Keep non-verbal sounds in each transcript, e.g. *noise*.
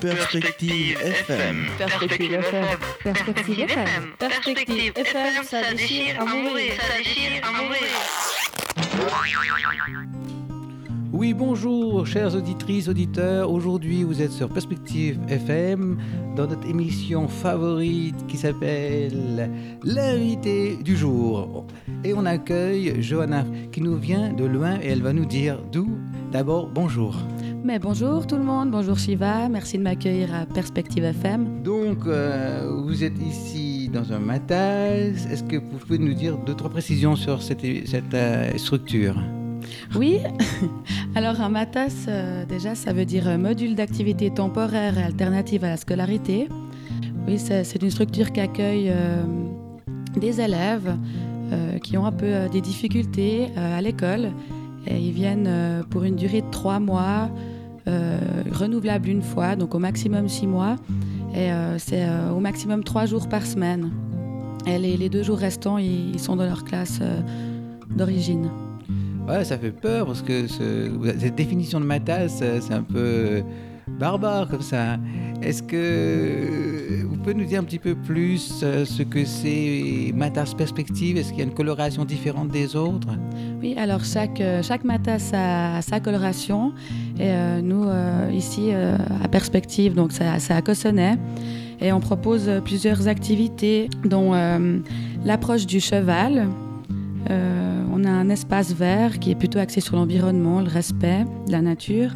Perspective FM. Perspective FM. Perspective FM. Perspective FM, ça déchire à mourir. Ça déchire à mourir. Oui, bonjour, chères auditrices, auditeurs. Aujourd'hui, vous êtes sur Perspective FM dans notre émission favorite qui s'appelle L'invité du jour. Et on accueille Johanna qui nous vient de loin et elle va nous dire d'où. D'abord, bonjour. Mais bonjour tout le monde, bonjour Shiva, merci de m'accueillir à Perspective FM. Donc, euh, vous êtes ici dans un matas. Est-ce que vous pouvez nous dire deux, trois précisions sur cette, cette euh, structure? Oui, *laughs* alors un matas, euh, déjà, ça veut dire module d'activité temporaire et alternative à la scolarité. Oui, c'est une structure qui accueille euh, des élèves euh, qui ont un peu des difficultés à l'école. Et ils viennent pour une durée de trois mois, renouvelable une fois, donc au maximum six mois. Et euh, c'est euh, au maximum trois jours par semaine. Et les, les deux jours restants, ils, ils sont dans leur classe euh, d'origine. Ouais, ça fait peur parce que ce- cette définition de matas, euh, c'est un peu barbare comme ça. Est-ce que vous pouvez nous dire un petit peu plus euh, ce que c'est matas perspective? Est-ce qu'il y a une coloration différente des autres? Oui, alors chaque, euh, chaque matas a sa coloration. Et euh, nous, euh, ici, euh, à Perspective, donc c'est à- Cossonay. Et on propose plusieurs activités, dont l'approche du cheval. On a un espace vert qui est plutôt axé sur l'environnement, le respect de la nature.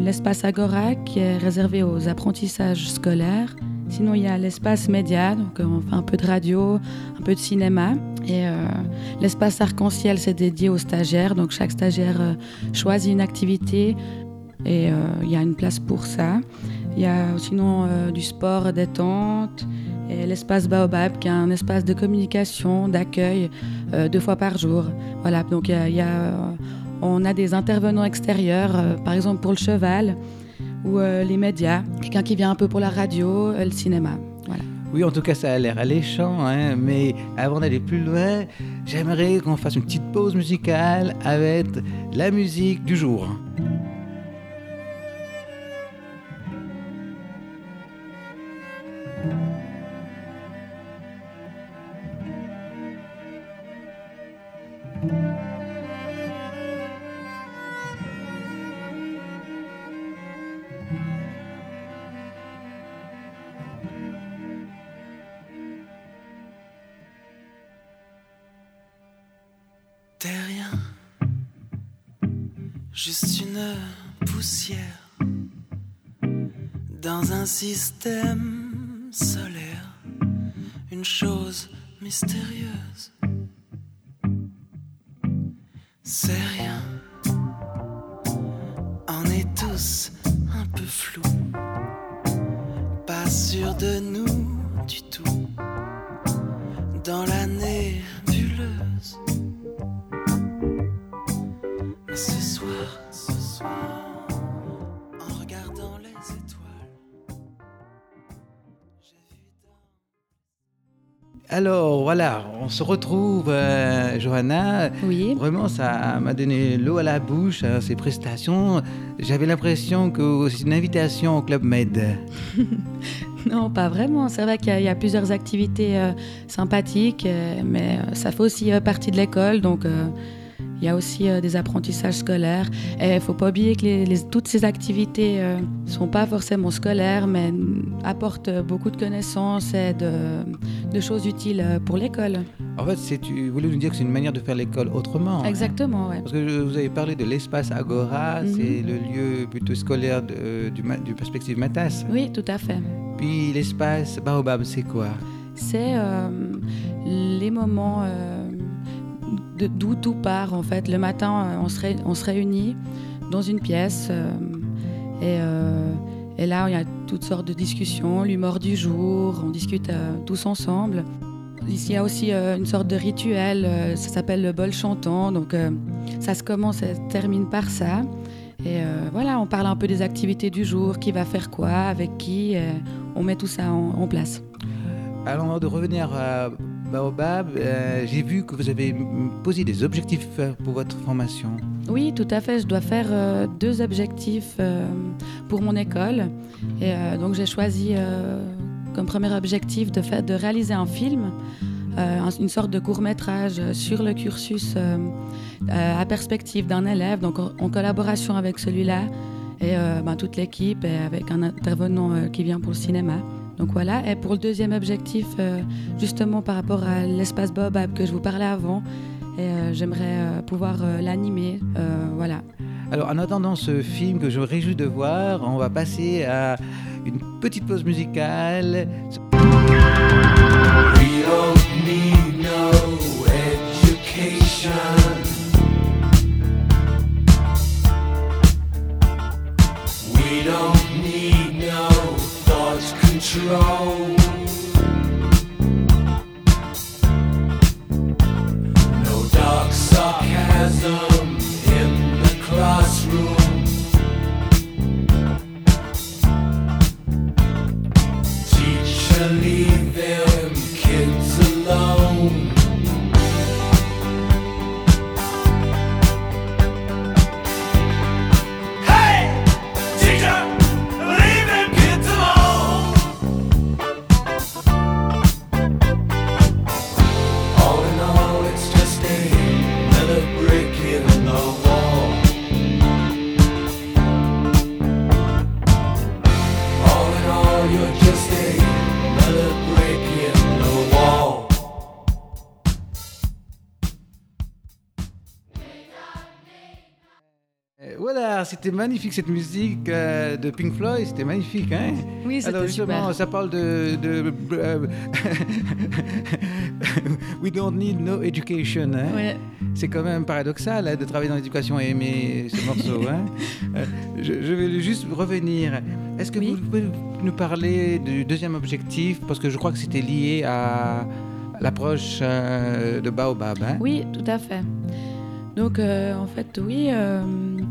L'espace Agora qui est réservé aux apprentissages scolaires. Sinon, il y a l'espace média, donc un peu de radio, un peu de cinéma. Euh, l'espace arc-en-ciel, c'est dédié aux stagiaires. Donc chaque stagiaire euh, choisit une activité et euh, il y a une place pour ça. Il y a sinon du sport détente et l'espace Baobab qui est un espace de communication, d'accueil deux fois par jour. Voilà, donc y a, on a des intervenants extérieurs, par exemple pour le cheval ou les médias, quelqu'un qui vient un peu pour la radio, le cinéma. Oui, en tout cas, ça a l'air alléchant, hein, mais avant d'aller plus loin, j'aimerais qu'on fasse une petite pause musicale avec la musique du jour. Rien, juste une poussière dans un système solaire, une chose mystérieuse. C'est rien, on est tous un peu flous, pas sûr de nous Alors voilà, on se retrouve, euh, Johanna. Oui. Vraiment, ça m'a donné l'eau à la bouche, hein, ces prestations. J'avais l'impression que c'est une invitation au Club Med. *laughs* Non, pas vraiment. C'est vrai qu'il y, a- il y a plusieurs activités euh, sympathiques, euh, mais ça fait aussi partie de l'école, donc il y a aussi euh, des apprentissages scolaires. Et il faut pas oublier que les- les- toutes ces activités ne sont pas forcément scolaires, mais apportent beaucoup de connaissances et de, de choses utiles euh, pour l'école. En fait, c'est, tu voulais nous dire que c'est une manière de faire l'école autrement. hein. Exactement, ouais. Parce que je- vous avez parlé de l'espace Agora, Mhm. c'est le lieu plutôt scolaire de- du, perspective Matas. Oui, tout à fait. Puis l'espace Baobab, c'est quoi? C'est euh, les moments euh, d'où tout part en fait. Le matin, euh, on se, réunit dans une pièce euh, et, euh, et là, il y a toutes sortes de discussions, l'humour du jour, on discute tous ensemble. Ici, il y a aussi une sorte de rituel, ça s'appelle le bol chantant, donc ça se commence et se termine par ça. Et voilà, on parle un peu des activités du jour, qui va faire quoi, avec qui, on met tout ça en- en place. Alors, de revenir à Baobab, euh, j'ai vu que vous avez posé des objectifs euh, pour votre formation. Oui, tout à fait. Je dois faire euh, deux objectifs euh, pour mon école. Et donc j'ai choisi comme premier objectif de, faire, de réaliser un film, un- une sorte de court métrage sur le cursus à perspective d'un élève, donc en, collaboration avec celui-là et ben, toute l'équipe et avec un intervenant qui vient pour le cinéma. Donc voilà. Et pour le deuxième objectif, euh, justement par rapport à l'espace Baobab que je vous parlais avant, et euh, j'aimerais euh, pouvoir euh, l'animer. euh, voilà. Alors, en attendant ce film que je me réjouis de voir, on va passer à une petite pause musicale. We don't need no education. Control. Voilà, c'était magnifique cette musique euh, de Pink Floyd, c'était magnifique, hein Oui, Alors c'était justement, super. ça parle de... de euh, *laughs* We don't need no education, hein Ouais. C'est quand même paradoxal hein, de travailler dans l'éducation et aimer ce morceau. hein. *laughs* Euh, je, je vais juste revenir. Est-ce que Oui. vous pouvez nous parler du deuxième objectif? Parce que je crois que c'était lié à l'approche de Baobab. Oui, tout à fait. Donc, euh, en fait, oui, euh,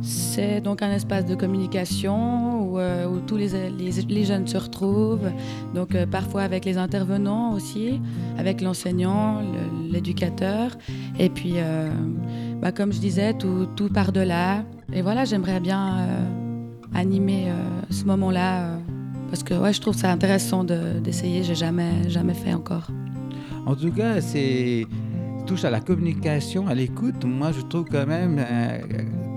c'est donc un espace de communication où, euh, tous les, jeunes se retrouvent. Donc, parfois avec les intervenants aussi, avec l'enseignant, le- l'éducateur. Et puis, bah, comme je disais, tout, tout part de là. Et voilà, j'aimerais bien animer ce moment-là. parce que ouais, je trouve ça intéressant de- d'essayer. J'ai jamais, jamais fait encore. En tout cas, c'est touche à la communication, à l'écoute. Moi, je trouve quand même, euh,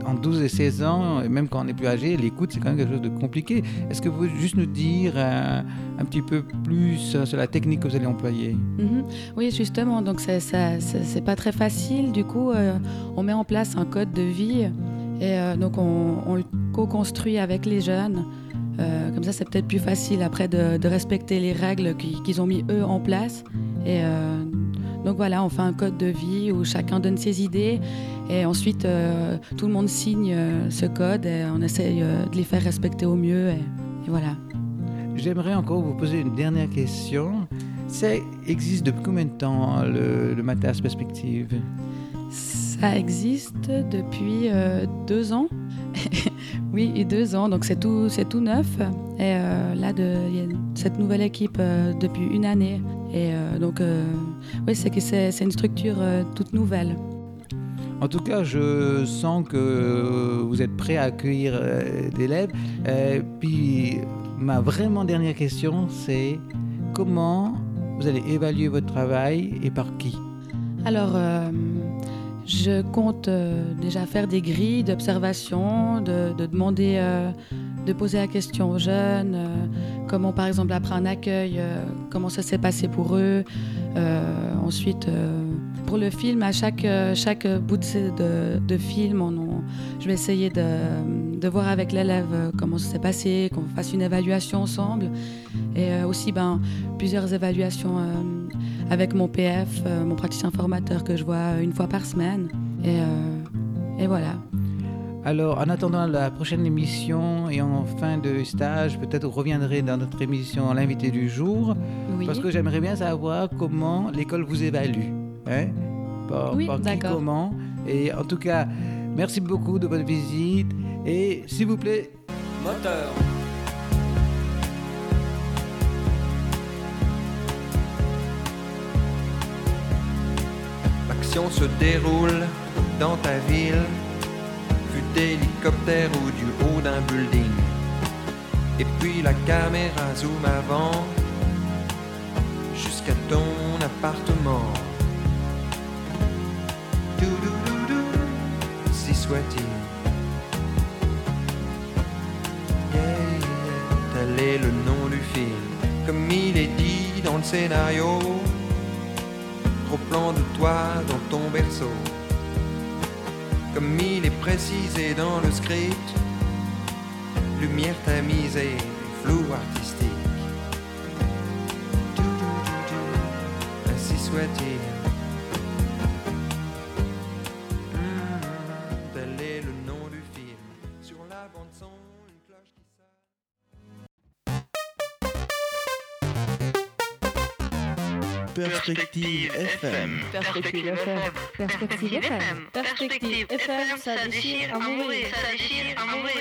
en 12 et 16 ans, et même quand on est plus âgé, l'écoute, c'est quand même quelque chose de compliqué. Est-ce que vous pouvez juste nous dire euh, un petit peu plus euh, sur la technique que vous allez employer? Mhm. Oui, justement, donc c'est- pas très facile. Du coup, on met en place un code de vie et donc on, le co-construit avec les jeunes. Comme ça, c'est peut-être plus facile après de, respecter les règles qui- qu'ils ont mis eux en place. Et euh, donc voilà, on fait un code de vie où chacun donne ses idées et ensuite euh, tout le monde signe euh, ce code et on essaye euh, de les faire respecter au mieux. Et, et voilà. J'aimerais encore vous poser une dernière question. Ça existe depuis combien de temps le, le Matas Perspective? Ça existe depuis deux ans. *laughs* oui, et deux ans, donc c'est tout, c'est tout neuf. Et là, de- il y a cette nouvelle équipe depuis une année. Et euh, donc, euh, oui, c'est que c'est c'est une structure euh, toute nouvelle. En tout cas, je sens que vous êtes prêt à accueillir euh, des élèves. Euh, puis, ma vraiment dernière question, c'est comment vous allez évaluer votre travail et par qui? Alors, euh, je compte euh, déjà faire des grilles d'observation, de, de demander, euh, de poser la question aux jeunes, euh, comment par exemple après un accueil, euh, comment ça s'est passé pour eux. Euh, ensuite, pour le film, à chaque, chaque bout de, film, je vais essayer de, voir avec l'élève comment ça s'est passé, qu'on fasse une évaluation ensemble. Et aussi ben, plusieurs évaluations avec mon PF, mon praticien formateur que je vois une fois par semaine. Et voilà. Alors, en attendant la prochaine émission et en fin de stage, peut-être vous reviendrez dans notre émission L'invité du jour, Oui. parce que j'aimerais bien savoir comment l'école vous évalue. Hein? Par, Oui, par qui, comment? Et en tout cas, merci beaucoup de votre visite. Et s'il vous plaît, Moteur. L'action se déroule dans ta ville. Fut d'hélicoptère ou du haut d'un building. Et puis la caméra zoom avant jusqu'à ton appartement. Doudoudou, si soit-il. Tel est le nom du film, comme il est dit dans le scénario. Gros plan de toi dans ton berceau, comme il est précisé dans le script. Lumière tamisée, flou artistique. Ainsi soit-il. Perspective FM. Perspective FM. Perspective FM. Perspective FM, ça déchire à mourir. Ça déchire à mourir.